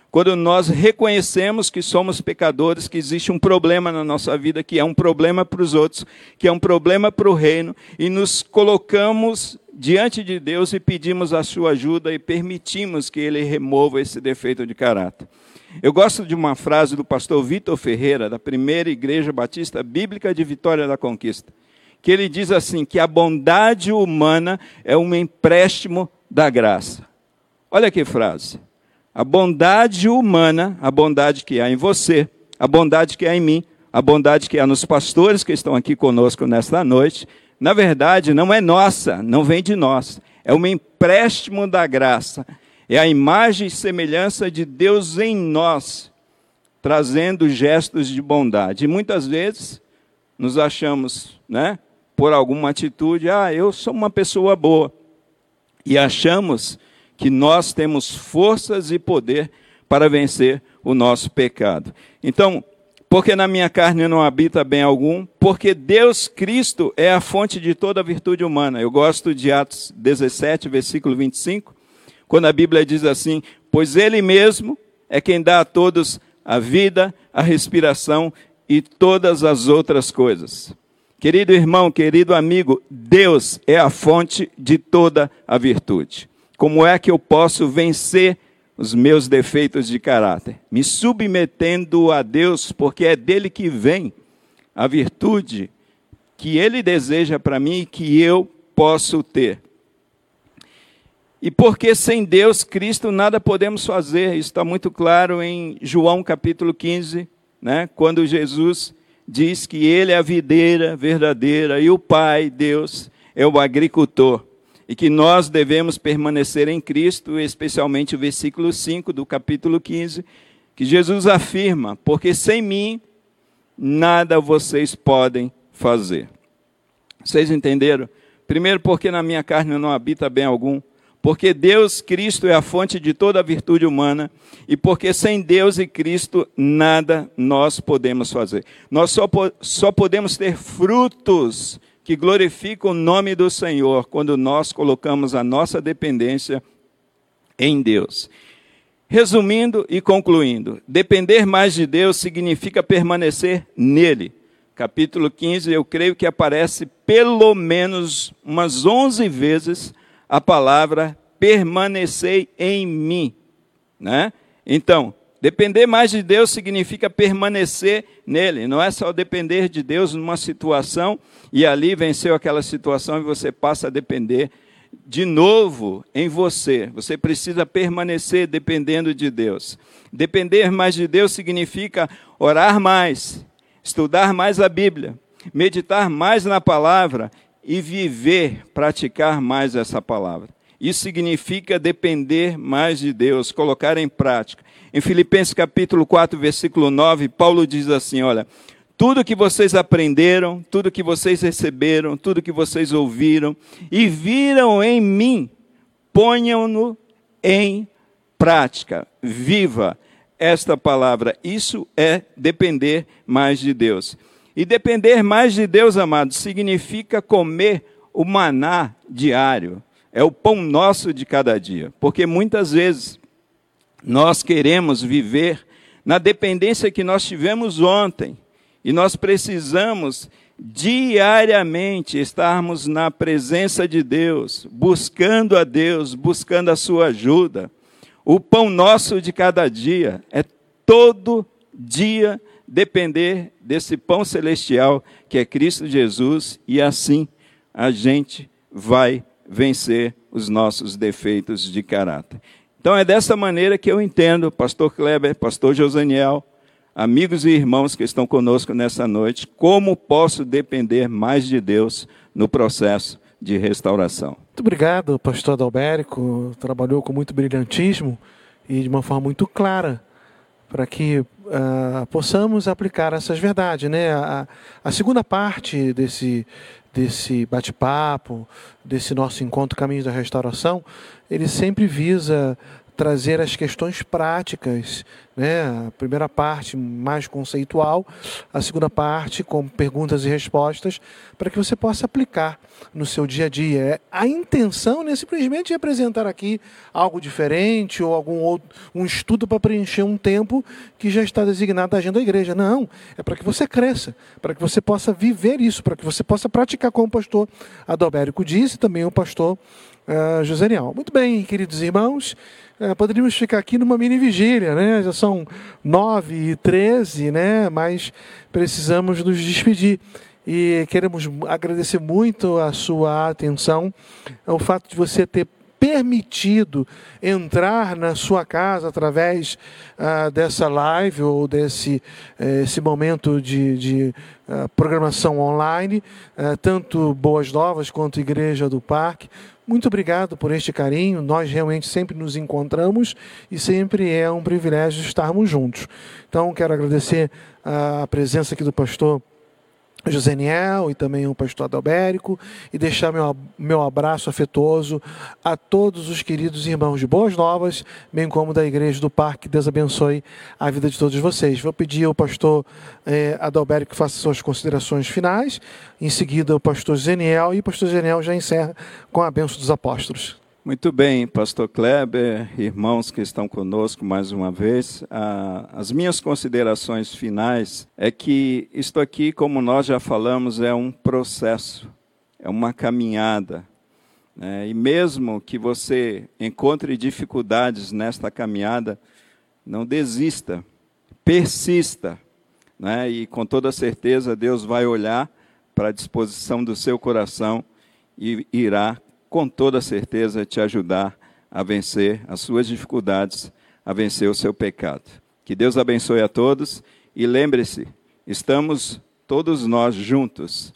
Quando nós reconhecemos que somos pecadores, que existe um problema na nossa vida, que é um problema para os outros, que é um problema para o reino, e nos colocamos diante de Deus e pedimos a sua ajuda e permitimos que Ele remova esse defeito de caráter. Eu gosto de uma frase do pastor Vitor Ferreira, da primeira Igreja Batista Bíblica de Vitória da Conquista, que ele diz assim: que a bondade humana é um empréstimo da graça. Olha que frase. A bondade humana, a bondade que há em você, a bondade que há em mim, a bondade que há nos pastores que estão aqui conosco nesta noite, na verdade não é nossa, não vem de nós, é um empréstimo da graça é a imagem e semelhança de Deus em nós, trazendo gestos de bondade. E muitas vezes nos achamos, né, por alguma atitude, ah, eu sou uma pessoa boa. E achamos que nós temos forças e poder para vencer o nosso pecado. Então, porque na minha carne não habita bem algum, porque Deus Cristo é a fonte de toda virtude humana. Eu gosto de Atos 17, versículo 25, quando a Bíblia diz assim: Pois Ele mesmo é quem dá a todos a vida, a respiração e todas as outras coisas. Querido irmão, querido amigo, Deus é a fonte de toda a virtude. Como é que eu posso vencer os meus defeitos de caráter? Me submetendo a Deus, porque é dele que vem a virtude que ele deseja para mim e que eu posso ter. E porque sem Deus, Cristo, nada podemos fazer. Isso está muito claro em João capítulo 15, né? quando Jesus diz que Ele é a videira verdadeira e o Pai, Deus, é o agricultor. E que nós devemos permanecer em Cristo, especialmente o versículo 5 do capítulo 15, que Jesus afirma: Porque sem mim nada vocês podem fazer. Vocês entenderam? Primeiro, porque na minha carne não habita bem algum. Porque Deus, Cristo, é a fonte de toda a virtude humana. E porque sem Deus e Cristo, nada nós podemos fazer. Nós só, só podemos ter frutos que glorificam o nome do Senhor quando nós colocamos a nossa dependência em Deus. Resumindo e concluindo, depender mais de Deus significa permanecer nele capítulo 15, eu creio que aparece pelo menos umas 11 vezes a palavra permanecei em mim, né? Então, depender mais de Deus significa permanecer nele, não é só depender de Deus numa situação e ali venceu aquela situação e você passa a depender de novo em você. Você precisa permanecer dependendo de Deus. Depender mais de Deus significa orar mais, estudar mais a Bíblia, meditar mais na palavra e viver, praticar mais essa palavra. Isso significa depender mais de Deus, colocar em prática. Em Filipenses capítulo 4, versículo 9, Paulo diz assim, olha, tudo que vocês aprenderam, tudo que vocês receberam, tudo que vocês ouviram e viram em mim, ponham-no em prática. Viva esta palavra. Isso é depender mais de Deus. E depender mais de Deus, amados, significa comer o maná diário. É o pão nosso de cada dia. Porque muitas vezes nós queremos viver na dependência que nós tivemos ontem. E nós precisamos diariamente estarmos na presença de Deus, buscando a Deus, buscando a sua ajuda. O pão nosso de cada dia é todo dia depender desse pão celestial que é Cristo Jesus e assim a gente vai vencer os nossos defeitos de caráter. Então é dessa maneira que eu entendo, pastor Kleber, pastor Josaniel, amigos e irmãos que estão conosco nessa noite, como posso depender mais de Deus no processo de restauração. Muito obrigado, pastor Adalberico. Trabalhou com muito brilhantismo e de uma forma muito clara para que uh, possamos aplicar essas verdades. Né? A, a segunda parte desse, desse bate-papo, desse nosso encontro Caminhos da Restauração, ele sempre visa trazer as questões práticas, né? A primeira parte mais conceitual, a segunda parte com perguntas e respostas, para que você possa aplicar no seu dia a dia. A intenção não é simplesmente apresentar aqui algo diferente ou algum outro um estudo para preencher um tempo que já está designado na agenda da igreja. Não, é para que você cresça, para que você possa viver isso, para que você possa praticar como o pastor Adalberico disse, também o pastor uh, José Nial. Muito bem, queridos irmãos, uh, poderíamos ficar aqui numa mini vigília, né? Já são nove e treze, né? Mas precisamos nos despedir e queremos agradecer muito a sua atenção, o fato de você ter permitido entrar na sua casa através ah, dessa live ou desse eh, esse momento de, de ah, programação online, ah, tanto Boas Novas quanto Igreja do Parque. Muito obrigado por este carinho. Nós realmente sempre nos encontramos e sempre é um privilégio estarmos juntos. Então, quero agradecer a presença aqui do pastor José Niel e também o pastor Adalbérico e deixar meu, meu abraço afetuoso a todos os queridos irmãos de Boas Novas, bem como da Igreja do Parque. Deus abençoe a vida de todos vocês. Vou pedir ao pastor eh, Adalbérico que faça suas considerações finais, em seguida o pastor Zeniel e o pastor Zeniel já encerra com a benção dos apóstolos. Muito bem, Pastor Kleber, irmãos que estão conosco mais uma vez. Ah, as minhas considerações finais é que isto aqui, como nós já falamos, é um processo, é uma caminhada. Né? E mesmo que você encontre dificuldades nesta caminhada, não desista, persista. Né? E com toda certeza Deus vai olhar para a disposição do seu coração e irá com toda certeza te ajudar a vencer as suas dificuldades, a vencer o seu pecado. Que Deus abençoe a todos e lembre-se, estamos todos nós juntos,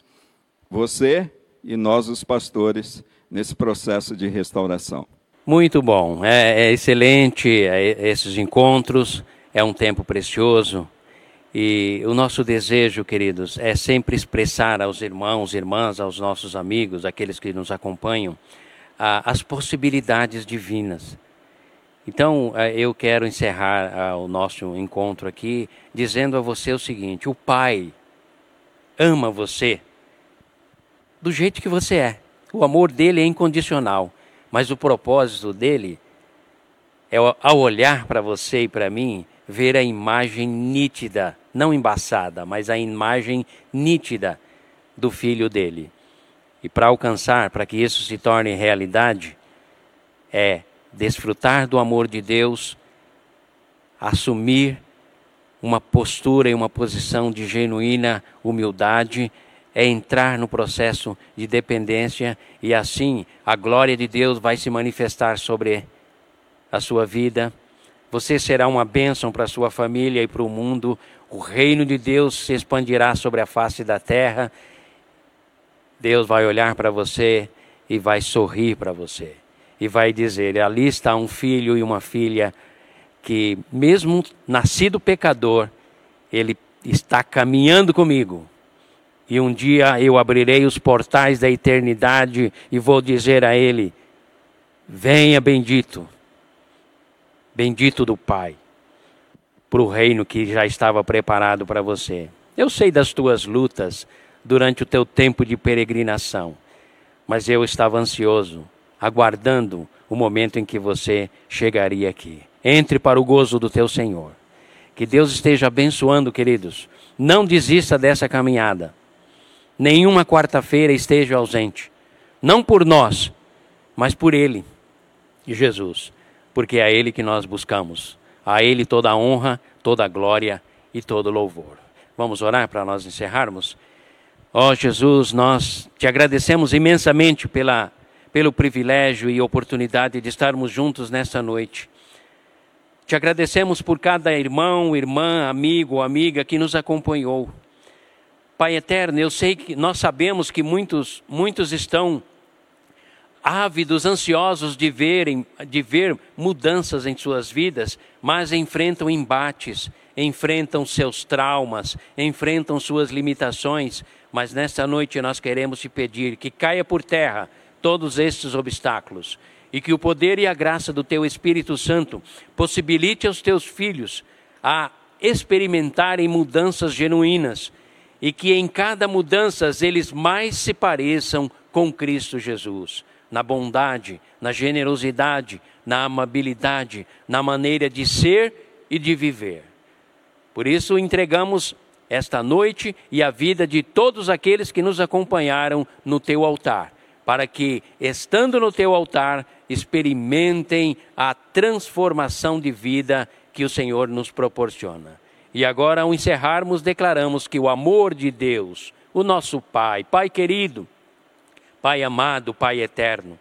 você e nós, os pastores, nesse processo de restauração. Muito bom, é, é excelente é, esses encontros, é um tempo precioso. E o nosso desejo, queridos, é sempre expressar aos irmãos, irmãs, aos nossos amigos, aqueles que nos acompanham, as possibilidades divinas. Então, eh, eu quero encerrar ah, o nosso encontro aqui dizendo a você o seguinte: o Pai ama você do jeito que você é. O amor dele é incondicional, mas o propósito dele é, ao olhar para você e para mim, ver a imagem nítida, não embaçada, mas a imagem nítida do filho dele. E para alcançar, para que isso se torne realidade, é desfrutar do amor de Deus, assumir uma postura e uma posição de genuína humildade, é entrar no processo de dependência e assim a glória de Deus vai se manifestar sobre a sua vida. Você será uma bênção para a sua família e para o mundo. O reino de Deus se expandirá sobre a face da terra. Deus vai olhar para você e vai sorrir para você e vai dizer: ali está um filho e uma filha que, mesmo nascido pecador, ele está caminhando comigo. E um dia eu abrirei os portais da eternidade e vou dizer a ele: Venha, bendito, bendito do Pai, para o reino que já estava preparado para você. Eu sei das tuas lutas durante o teu tempo de peregrinação, mas eu estava ansioso aguardando o momento em que você chegaria aqui. Entre para o gozo do teu Senhor. Que Deus esteja abençoando, queridos. Não desista dessa caminhada. Nenhuma quarta-feira esteja ausente. Não por nós, mas por Ele, Jesus. Porque é a Ele que nós buscamos. A Ele toda a honra, toda a glória e todo louvor. Vamos orar para nós encerrarmos? Ó oh, Jesus, nós te agradecemos imensamente pela pelo privilégio e oportunidade de estarmos juntos nesta noite. Te agradecemos por cada irmão, irmã, amigo, amiga que nos acompanhou. Pai eterno, eu sei que nós sabemos que muitos, muitos estão ávidos, ansiosos de verem, de ver mudanças em suas vidas, mas enfrentam embates, enfrentam seus traumas, enfrentam suas limitações. Mas nesta noite nós queremos te pedir que caia por terra todos estes obstáculos e que o poder e a graça do teu Espírito Santo possibilite aos teus filhos a experimentarem mudanças genuínas e que em cada mudança eles mais se pareçam com Cristo Jesus, na bondade, na generosidade, na amabilidade, na maneira de ser e de viver. Por isso entregamos esta noite e a vida de todos aqueles que nos acompanharam no teu altar para que, estando no teu altar, experimentem a transformação de vida que o Senhor nos proporciona. E agora, ao encerrarmos, declaramos que o amor de Deus, o nosso Pai, Pai querido, Pai amado, Pai eterno,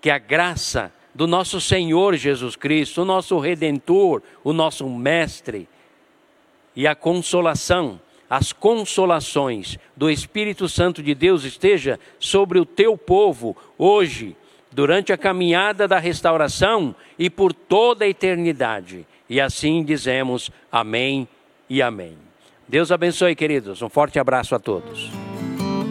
que a graça do nosso Senhor Jesus Cristo, o nosso Redentor, o nosso Mestre, e a consolação as consolações do Espírito Santo de Deus esteja sobre o teu povo hoje, durante a caminhada da restauração e por toda a eternidade. E assim dizemos amém e amém. Deus abençoe, queridos. Um forte abraço a todos.